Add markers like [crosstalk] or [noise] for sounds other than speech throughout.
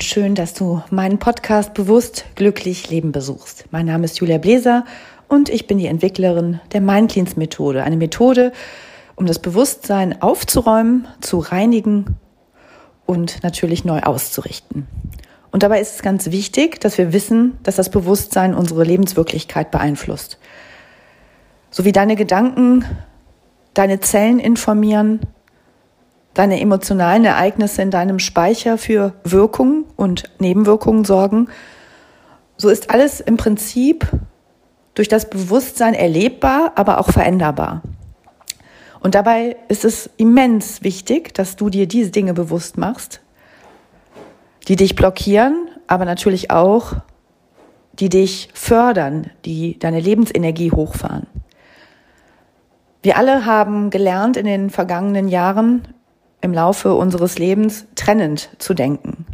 Und schön, dass du meinen Podcast Bewusst glücklich Leben besuchst. Mein Name ist Julia Bläser und ich bin die Entwicklerin der Mindcleans Methode. Eine Methode, um das Bewusstsein aufzuräumen, zu reinigen und natürlich neu auszurichten. Und dabei ist es ganz wichtig, dass wir wissen, dass das Bewusstsein unsere Lebenswirklichkeit beeinflusst. So wie deine Gedanken deine Zellen informieren, deine emotionalen Ereignisse in deinem Speicher für Wirkungen und Nebenwirkungen sorgen, so ist alles im Prinzip durch das Bewusstsein erlebbar, aber auch veränderbar. Und dabei ist es immens wichtig, dass du dir diese Dinge bewusst machst, die dich blockieren, aber natürlich auch, die dich fördern, die deine Lebensenergie hochfahren. Wir alle haben gelernt in den vergangenen Jahren, im Laufe unseres Lebens trennend zu denken.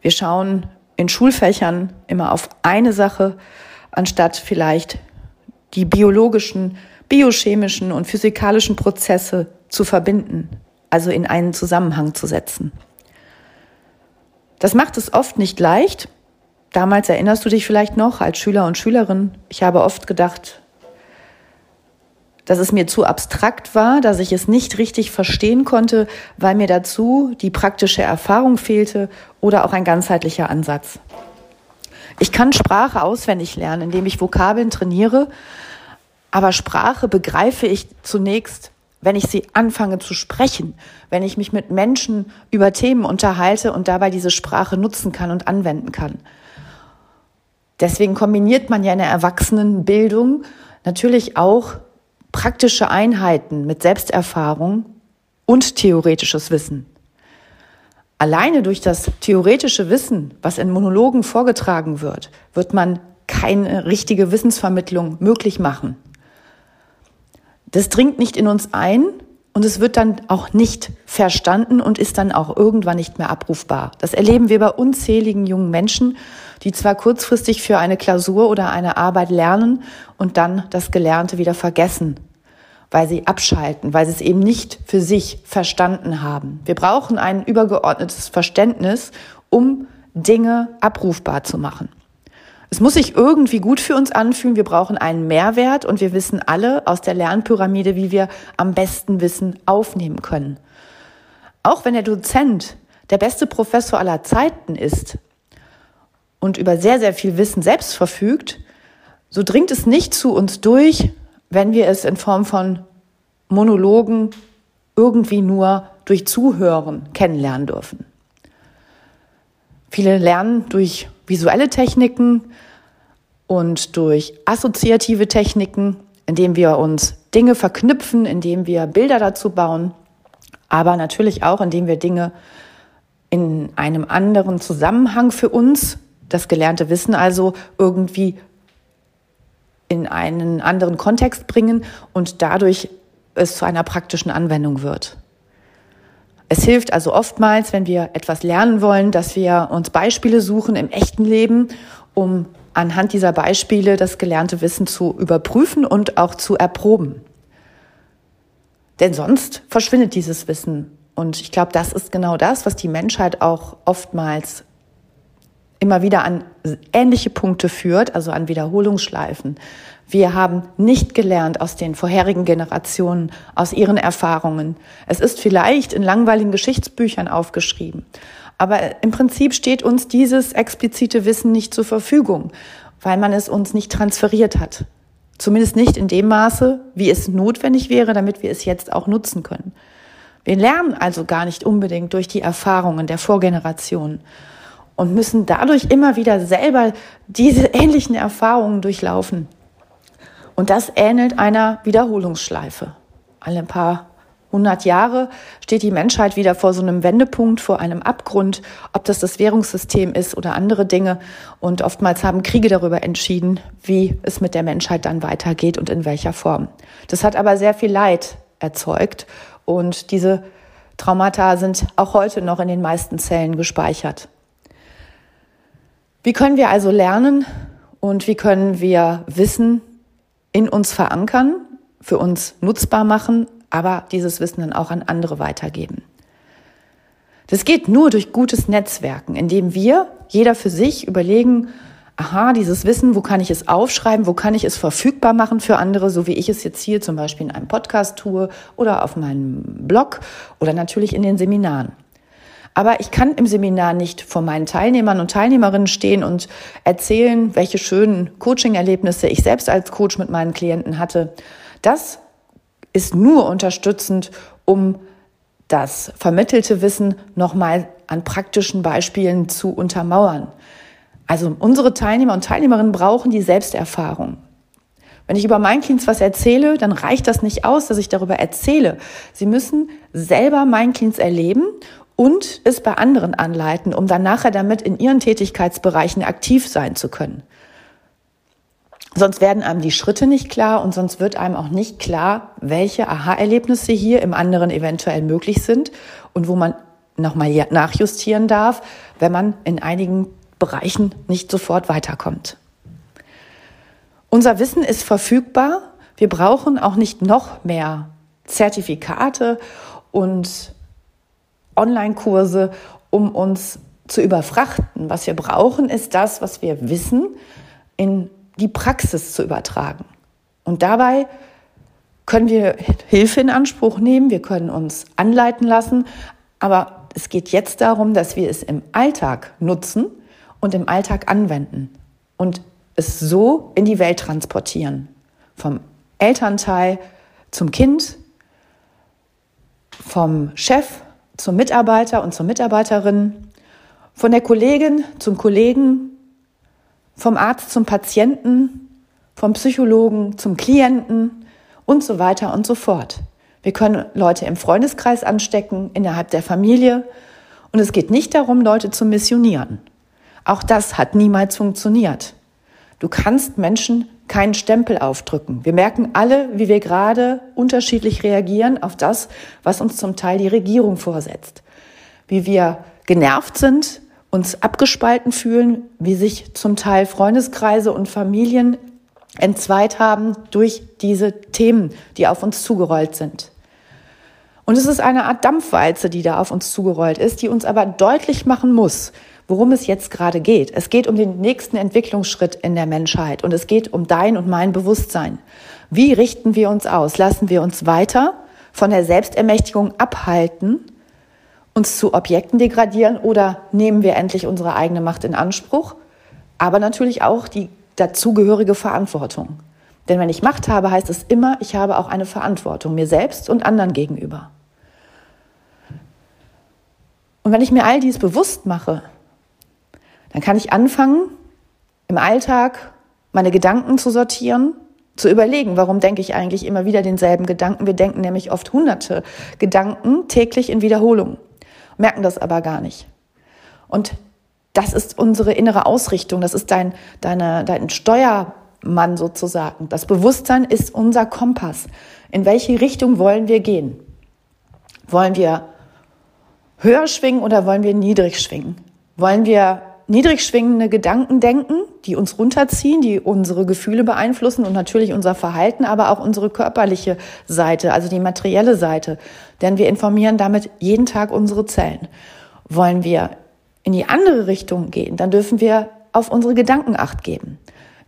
Wir schauen in Schulfächern immer auf eine Sache, anstatt vielleicht die biologischen, biochemischen und physikalischen Prozesse zu verbinden, also in einen Zusammenhang zu setzen. Das macht es oft nicht leicht. Damals erinnerst du dich vielleicht noch als Schüler und Schülerin. Ich habe oft gedacht, dass es mir zu abstrakt war, dass ich es nicht richtig verstehen konnte, weil mir dazu die praktische Erfahrung fehlte oder auch ein ganzheitlicher Ansatz. Ich kann Sprache auswendig lernen, indem ich Vokabeln trainiere, aber Sprache begreife ich zunächst, wenn ich sie anfange zu sprechen, wenn ich mich mit Menschen über Themen unterhalte und dabei diese Sprache nutzen kann und anwenden kann. Deswegen kombiniert man ja in der Erwachsenenbildung natürlich auch praktische Einheiten mit Selbsterfahrung und theoretisches Wissen. Alleine durch das theoretische Wissen, was in Monologen vorgetragen wird, wird man keine richtige Wissensvermittlung möglich machen. Das dringt nicht in uns ein und es wird dann auch nicht verstanden und ist dann auch irgendwann nicht mehr abrufbar. Das erleben wir bei unzähligen jungen Menschen, die zwar kurzfristig für eine Klausur oder eine Arbeit lernen und dann das Gelernte wieder vergessen weil sie abschalten, weil sie es eben nicht für sich verstanden haben. Wir brauchen ein übergeordnetes Verständnis, um Dinge abrufbar zu machen. Es muss sich irgendwie gut für uns anfühlen. Wir brauchen einen Mehrwert und wir wissen alle aus der Lernpyramide, wie wir am besten Wissen aufnehmen können. Auch wenn der Dozent der beste Professor aller Zeiten ist und über sehr, sehr viel Wissen selbst verfügt, so dringt es nicht zu uns durch, wenn wir es in Form von Monologen irgendwie nur durch Zuhören kennenlernen dürfen. Viele lernen durch visuelle Techniken und durch assoziative Techniken, indem wir uns Dinge verknüpfen, indem wir Bilder dazu bauen, aber natürlich auch, indem wir Dinge in einem anderen Zusammenhang für uns, das gelernte Wissen also irgendwie in einen anderen Kontext bringen und dadurch es zu einer praktischen Anwendung wird. Es hilft also oftmals, wenn wir etwas lernen wollen, dass wir uns Beispiele suchen im echten Leben, um anhand dieser Beispiele das gelernte Wissen zu überprüfen und auch zu erproben. Denn sonst verschwindet dieses Wissen. Und ich glaube, das ist genau das, was die Menschheit auch oftmals immer wieder an ähnliche Punkte führt, also an Wiederholungsschleifen. Wir haben nicht gelernt aus den vorherigen Generationen, aus ihren Erfahrungen. Es ist vielleicht in langweiligen Geschichtsbüchern aufgeschrieben. Aber im Prinzip steht uns dieses explizite Wissen nicht zur Verfügung, weil man es uns nicht transferiert hat. Zumindest nicht in dem Maße, wie es notwendig wäre, damit wir es jetzt auch nutzen können. Wir lernen also gar nicht unbedingt durch die Erfahrungen der Vorgenerationen und müssen dadurch immer wieder selber diese ähnlichen Erfahrungen durchlaufen. Und das ähnelt einer Wiederholungsschleife. Alle paar hundert Jahre steht die Menschheit wieder vor so einem Wendepunkt, vor einem Abgrund, ob das das Währungssystem ist oder andere Dinge. Und oftmals haben Kriege darüber entschieden, wie es mit der Menschheit dann weitergeht und in welcher Form. Das hat aber sehr viel Leid erzeugt und diese Traumata sind auch heute noch in den meisten Zellen gespeichert. Wie können wir also lernen und wie können wir Wissen in uns verankern, für uns nutzbar machen, aber dieses Wissen dann auch an andere weitergeben. Das geht nur durch gutes Netzwerken, indem wir, jeder für sich, überlegen, aha, dieses Wissen, wo kann ich es aufschreiben, wo kann ich es verfügbar machen für andere, so wie ich es jetzt hier zum Beispiel in einem Podcast tue oder auf meinem Blog oder natürlich in den Seminaren. Aber ich kann im Seminar nicht vor meinen Teilnehmern und Teilnehmerinnen stehen und erzählen, welche schönen Coaching-Erlebnisse ich selbst als Coach mit meinen Klienten hatte. Das ist nur unterstützend, um das vermittelte Wissen nochmal an praktischen Beispielen zu untermauern. Also unsere Teilnehmer und Teilnehmerinnen brauchen die Selbsterfahrung. Wenn ich über mein Kind was erzähle, dann reicht das nicht aus, dass ich darüber erzähle. Sie müssen selber mein Kind erleben und es bei anderen anleiten, um dann nachher damit in ihren Tätigkeitsbereichen aktiv sein zu können. Sonst werden einem die Schritte nicht klar und sonst wird einem auch nicht klar, welche Aha-Erlebnisse hier im anderen eventuell möglich sind und wo man nochmal nachjustieren darf, wenn man in einigen Bereichen nicht sofort weiterkommt. Unser Wissen ist verfügbar. Wir brauchen auch nicht noch mehr Zertifikate und Online-Kurse, um uns zu überfrachten. Was wir brauchen, ist das, was wir wissen, in die Praxis zu übertragen. Und dabei können wir Hilfe in Anspruch nehmen, wir können uns anleiten lassen, aber es geht jetzt darum, dass wir es im Alltag nutzen und im Alltag anwenden und es so in die Welt transportieren. Vom Elternteil zum Kind, vom Chef zum Mitarbeiter und zur Mitarbeiterin, von der Kollegin zum Kollegen, vom Arzt zum Patienten, vom Psychologen zum Klienten und so weiter und so fort. Wir können Leute im Freundeskreis anstecken, innerhalb der Familie. Und es geht nicht darum, Leute zu missionieren. Auch das hat niemals funktioniert. Du kannst Menschen keinen Stempel aufdrücken. Wir merken alle, wie wir gerade unterschiedlich reagieren auf das, was uns zum Teil die Regierung vorsetzt. Wie wir genervt sind, uns abgespalten fühlen, wie sich zum Teil Freundeskreise und Familien entzweit haben durch diese Themen, die auf uns zugerollt sind. Und es ist eine Art Dampfwalze, die da auf uns zugerollt ist, die uns aber deutlich machen muss, worum es jetzt gerade geht. Es geht um den nächsten Entwicklungsschritt in der Menschheit und es geht um dein und mein Bewusstsein. Wie richten wir uns aus? Lassen wir uns weiter von der Selbstermächtigung abhalten, uns zu Objekten degradieren oder nehmen wir endlich unsere eigene Macht in Anspruch? Aber natürlich auch die dazugehörige Verantwortung. Denn wenn ich Macht habe, heißt es immer, ich habe auch eine Verantwortung mir selbst und anderen gegenüber. Und wenn ich mir all dies bewusst mache, dann kann ich anfangen, im Alltag meine Gedanken zu sortieren, zu überlegen, warum denke ich eigentlich immer wieder denselben Gedanken. Wir denken nämlich oft hunderte Gedanken täglich in Wiederholung, merken das aber gar nicht. Und das ist unsere innere Ausrichtung, das ist dein, deine, dein Steuermann sozusagen. Das Bewusstsein ist unser Kompass. In welche Richtung wollen wir gehen? Wollen wir höher schwingen oder wollen wir niedrig schwingen? Wollen wir niedrig schwingende Gedanken denken, die uns runterziehen, die unsere Gefühle beeinflussen und natürlich unser Verhalten, aber auch unsere körperliche Seite, also die materielle Seite. Denn wir informieren damit jeden Tag unsere Zellen. Wollen wir in die andere Richtung gehen, dann dürfen wir auf unsere Gedanken acht geben.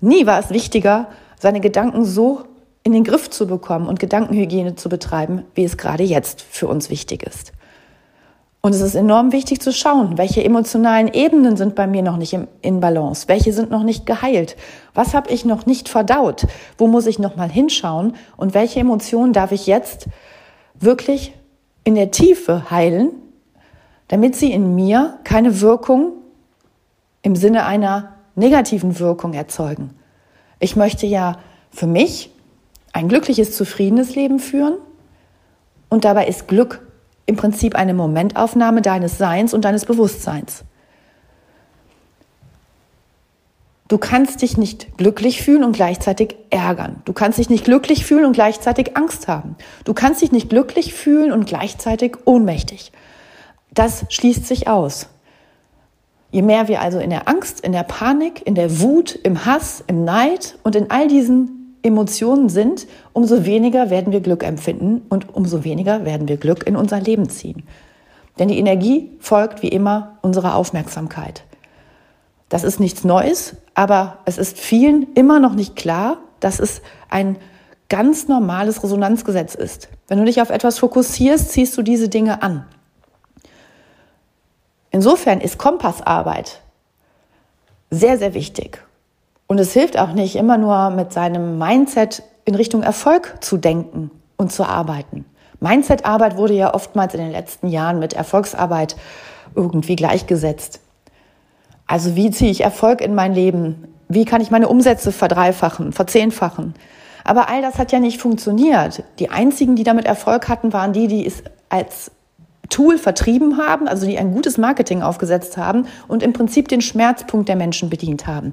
Nie war es wichtiger, seine Gedanken so in den Griff zu bekommen und Gedankenhygiene zu betreiben, wie es gerade jetzt für uns wichtig ist. Und es ist enorm wichtig zu schauen, welche emotionalen Ebenen sind bei mir noch nicht in Balance, welche sind noch nicht geheilt, was habe ich noch nicht verdaut, wo muss ich noch mal hinschauen? Und welche Emotionen darf ich jetzt wirklich in der Tiefe heilen, damit sie in mir keine Wirkung im Sinne einer negativen Wirkung erzeugen. Ich möchte ja für mich ein glückliches, zufriedenes Leben führen. Und dabei ist Glück im Prinzip eine Momentaufnahme deines Seins und deines Bewusstseins. Du kannst dich nicht glücklich fühlen und gleichzeitig ärgern. Du kannst dich nicht glücklich fühlen und gleichzeitig Angst haben. Du kannst dich nicht glücklich fühlen und gleichzeitig ohnmächtig. Das schließt sich aus. Je mehr wir also in der Angst, in der Panik, in der Wut, im Hass, im Neid und in all diesen Emotionen sind, umso weniger werden wir Glück empfinden und umso weniger werden wir Glück in unser Leben ziehen. Denn die Energie folgt wie immer unserer Aufmerksamkeit. Das ist nichts Neues, aber es ist vielen immer noch nicht klar, dass es ein ganz normales Resonanzgesetz ist. Wenn du dich auf etwas fokussierst, ziehst du diese Dinge an. Insofern ist Kompassarbeit sehr, sehr wichtig. Und es hilft auch nicht, immer nur mit seinem Mindset in Richtung Erfolg zu denken und zu arbeiten. Mindset-Arbeit wurde ja oftmals in den letzten Jahren mit Erfolgsarbeit irgendwie gleichgesetzt. Also wie ziehe ich Erfolg in mein Leben? Wie kann ich meine Umsätze verdreifachen, verzehnfachen? Aber all das hat ja nicht funktioniert. Die einzigen, die damit Erfolg hatten, waren die, die es als Tool vertrieben haben, also die ein gutes Marketing aufgesetzt haben und im Prinzip den Schmerzpunkt der Menschen bedient haben.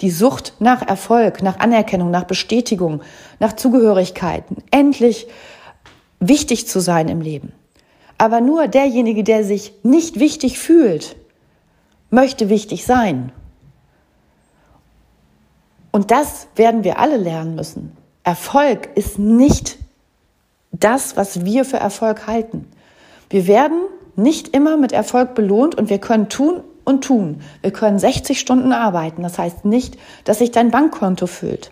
Die Sucht nach Erfolg, nach Anerkennung, nach Bestätigung, nach Zugehörigkeiten, endlich wichtig zu sein im Leben. Aber nur derjenige, der sich nicht wichtig fühlt, möchte wichtig sein. Und das werden wir alle lernen müssen. Erfolg ist nicht das, was wir für Erfolg halten. Wir werden nicht immer mit Erfolg belohnt und wir können tun und tun. Wir können 60 Stunden arbeiten. Das heißt nicht, dass sich dein Bankkonto füllt.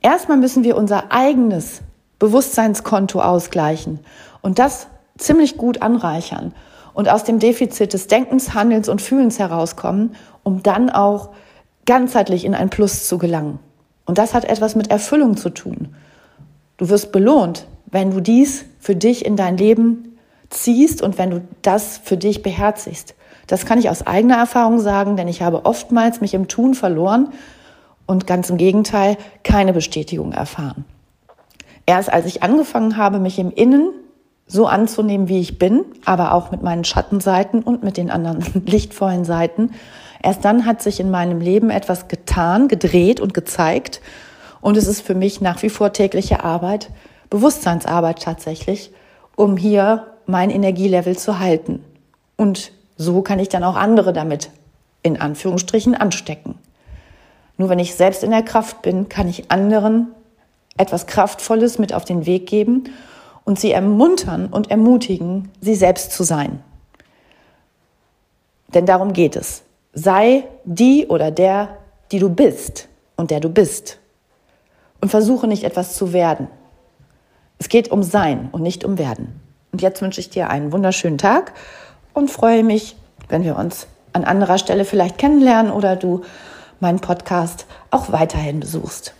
Erstmal müssen wir unser eigenes Bewusstseinskonto ausgleichen und das ziemlich gut anreichern und aus dem Defizit des Denkens, Handelns und Fühlens herauskommen, um dann auch ganzheitlich in ein Plus zu gelangen. Und das hat etwas mit Erfüllung zu tun. Du wirst belohnt, wenn du dies für dich in dein Leben ziehst und wenn du das für dich beherzigst. Das kann ich aus eigener Erfahrung sagen, denn ich habe oftmals mich im Tun verloren und ganz im Gegenteil keine Bestätigung erfahren. Erst als ich angefangen habe, mich im Innen so anzunehmen, wie ich bin, aber auch mit meinen Schattenseiten und mit den anderen [laughs] lichtvollen Seiten, erst dann hat sich in meinem Leben etwas getan, gedreht und gezeigt. Und es ist für mich nach wie vor tägliche Arbeit, Bewusstseinsarbeit tatsächlich, um hier mein Energielevel zu halten. Und so kann ich dann auch andere damit in Anführungsstrichen anstecken. Nur wenn ich selbst in der Kraft bin, kann ich anderen etwas Kraftvolles mit auf den Weg geben und sie ermuntern und ermutigen, sie selbst zu sein. Denn darum geht es. Sei die oder der, die du bist und der du bist. Und versuche nicht etwas zu werden. Es geht um Sein und nicht um Werden. Und jetzt wünsche ich dir einen wunderschönen Tag und freue mich, wenn wir uns an anderer Stelle vielleicht kennenlernen oder du meinen Podcast auch weiterhin besuchst.